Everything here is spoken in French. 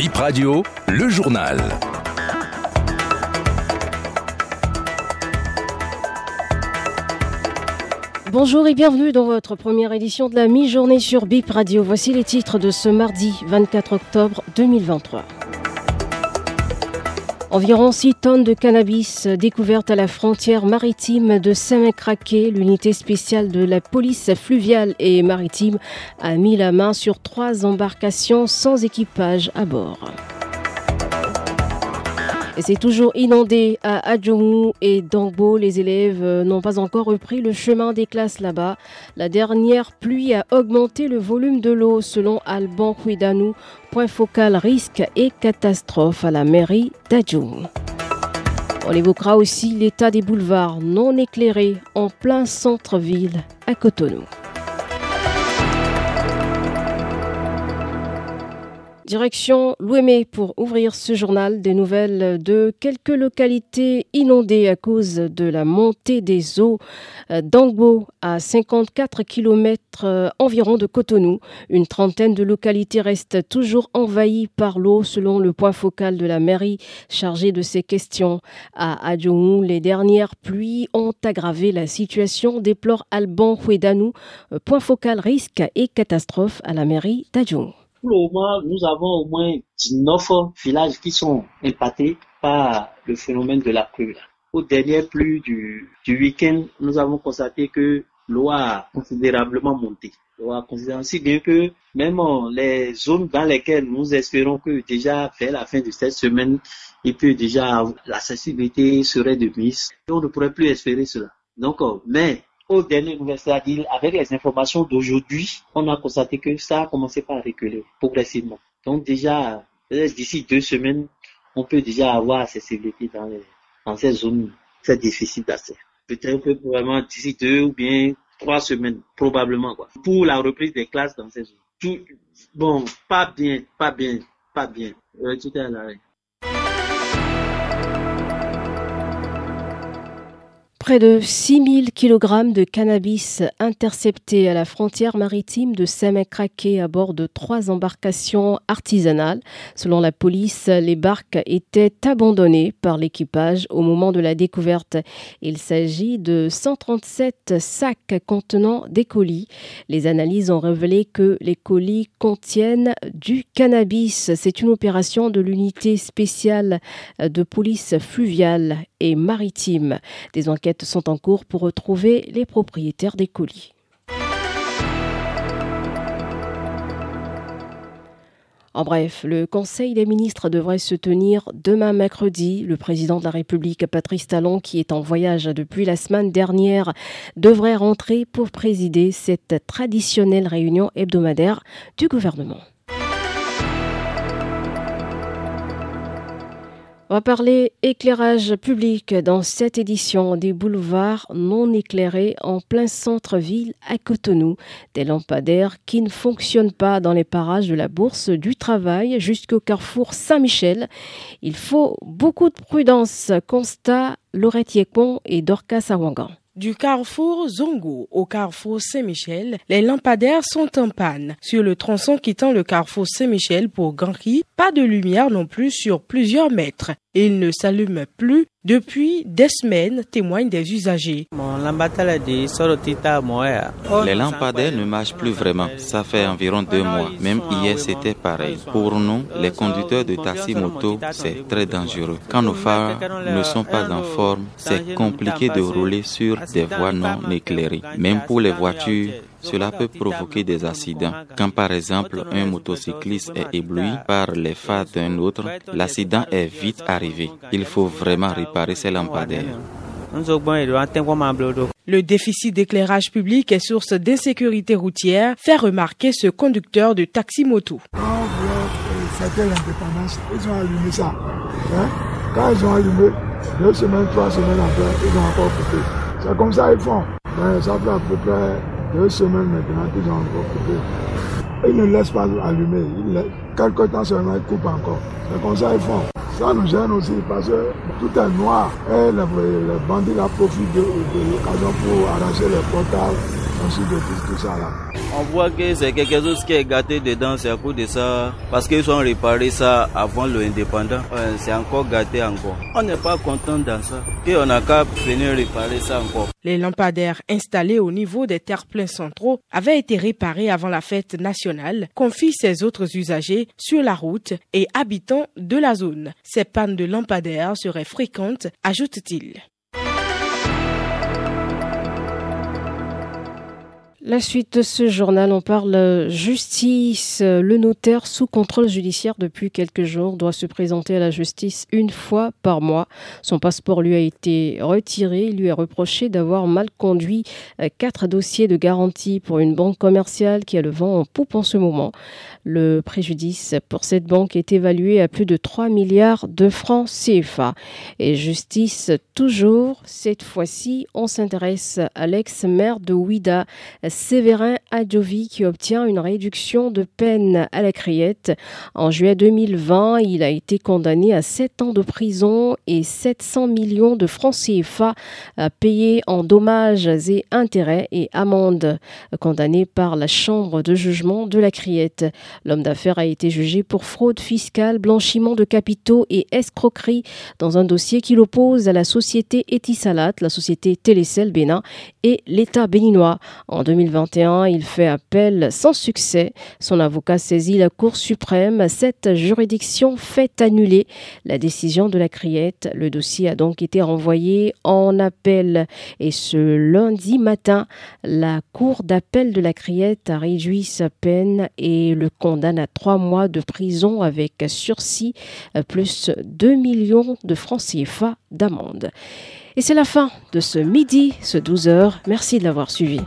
Bip Radio, le journal. Bonjour et bienvenue dans votre première édition de la mi-journée sur Bip Radio. Voici les titres de ce mardi 24 octobre 2023. Environ 6 tonnes de cannabis découvertes à la frontière maritime de Saint-Craquet. L'unité spéciale de la police fluviale et maritime a mis la main sur trois embarcations sans équipage à bord. C'est toujours inondé à Adjoumou et Dangbo. Les élèves euh, n'ont pas encore repris le chemin des classes là-bas. La dernière pluie a augmenté le volume de l'eau selon Alban Huidanou. Point focal risque et catastrophe à la mairie d'Adjoumou. On évoquera aussi l'état des boulevards non éclairés en plein centre-ville à Cotonou. Direction Louémé pour ouvrir ce journal des nouvelles de quelques localités inondées à cause de la montée des eaux d'Angbo à 54 km euh, environ de Cotonou. Une trentaine de localités restent toujours envahies par l'eau selon le point focal de la mairie chargé de ces questions. À Adjoumou, les dernières pluies ont aggravé la situation, déplore Alban Huedanou, euh, point focal risque et catastrophe à la mairie d'Adjoumou. Pour le moment, nous avons au moins 19 villages qui sont impactés par le phénomène de la pluie. Aux dernières pluies du, du week-end, nous avons constaté que l'eau a considérablement monté. L'eau a considérablement si bien que même les zones dans lesquelles nous espérons que déjà vers la fin de cette semaine, il peut déjà l'accessibilité serait de mise. On ne pourrait plus espérer cela. Donc, mais aux dernières nouvelles, avec les informations d'aujourd'hui, on a constaté que ça a commencé par reculer progressivement. Donc déjà, d'ici deux semaines, on peut déjà avoir accessibilité dans, dans ces zones, ces déficits d'accès. Peut-être que vraiment d'ici deux ou bien trois semaines, probablement, quoi. Pour la reprise des classes dans ces zones. Bon, pas bien, pas bien, pas bien. Euh, tout est à l'arrêt. Près de 6000 kg de cannabis interceptés à la frontière maritime de Semek-Craqué à bord de trois embarcations artisanales. Selon la police, les barques étaient abandonnées par l'équipage au moment de la découverte. Il s'agit de 137 sacs contenant des colis. Les analyses ont révélé que les colis contiennent du cannabis. C'est une opération de l'unité spéciale de police fluviale et maritime. Des enquêtes sont en cours pour retrouver les propriétaires des colis. En bref, le Conseil des ministres devrait se tenir demain mercredi. Le président de la République, Patrice Talon, qui est en voyage depuis la semaine dernière, devrait rentrer pour présider cette traditionnelle réunion hebdomadaire du gouvernement. On va parler éclairage public dans cette édition des boulevards non éclairés en plein centre-ville à Cotonou. Des lampadaires qui ne fonctionnent pas dans les parages de la Bourse du Travail jusqu'au carrefour Saint-Michel. Il faut beaucoup de prudence. Constat Laurette Yekon et Dorcas Awangan. Du carrefour Zongo au carrefour Saint-Michel, les lampadaires sont en panne. Sur le tronçon quittant le carrefour Saint-Michel pour Ganri, pas de lumière non plus sur plusieurs mètres. Il ne s'allume plus depuis des semaines, témoignent des usagers. Les lampadaires ne marchent plus vraiment. Ça fait environ deux mois. Même hier, c'était pareil. Pour nous, les conducteurs de taxi moto, c'est très dangereux. Quand nos phares ne sont pas en forme, c'est compliqué de rouler sur des voies non éclairées. Même pour les voitures, cela peut provoquer des accidents. Quand par exemple un motocycliste est ébloui par les phares d'un autre, l'accident est vite arrivé. Il faut vraiment réparer ces lampadaires. Le déficit d'éclairage public est source d'insécurité routière, fait remarquer ce conducteur de taxi-moto. Quand l'indépendance, ils ont allumé ça. Hein? Quand ils ont allumé, deux semaines, trois semaines après, ils ont encore coupé. C'est comme ça qu'ils font. Ben, ça fait à peu près deux semaines maintenant qu'ils ont encore coupé. Ils ne laissent pas allumer. Ils laissent, quelque temps seulement, ils coupent encore. C'est comme ça qu'ils font. Ça nous gêne aussi parce que tout est noir. Et les, les bandits profitent de, de l'occasion pour arracher les portables ainsi de tout, ça là. On voit que c'est quelque chose qui est gâté dedans, c'est à cause de ça, parce qu'ils ont réparé ça avant l'indépendant. c'est encore gâté encore. On n'est pas content dans ça. Et on n'a qu'à venir réparer ça encore. Les lampadaires installés au niveau des terre-pleins centraux avaient été réparés avant la fête nationale, confient ses autres usagers sur la route et habitants de la zone. Ces pannes de lampadaires seraient fréquentes, ajoute-t-il. La suite de ce journal, on parle justice. Le notaire sous contrôle judiciaire depuis quelques jours doit se présenter à la justice une fois par mois. Son passeport lui a été retiré. Il lui est reproché d'avoir mal conduit euh, quatre dossiers de garantie pour une banque commerciale qui a le vent en poupe en ce moment. Le préjudice pour cette banque est évalué à plus de 3 milliards de francs CFA. Et justice toujours. Cette fois-ci, on s'intéresse à l'ex-maire de Ouida, Séverin Adjovi qui obtient une réduction de peine à la criette. En juillet 2020, il a été condamné à 7 ans de prison et 700 millions de francs CFA payés en dommages et intérêts et amendes, condamné par la Chambre de jugement de la criette. L'homme d'affaires a été jugé pour fraude fiscale, blanchiment de capitaux et escroquerie dans un dossier qui l'oppose à la société Etisalat, la société Télécel Bénin et l'État béninois. En 2021, il fait appel sans succès. Son avocat saisit la Cour suprême. Cette juridiction fait annuler la décision de la criette. Le dossier a donc été renvoyé en appel. Et ce lundi matin, la Cour d'appel de la criette a réduit sa peine et le condamne à trois mois de prison avec sursis plus 2 millions de francs CFA d'amende. Et c'est la fin de ce midi, ce 12h. Merci de l'avoir suivi.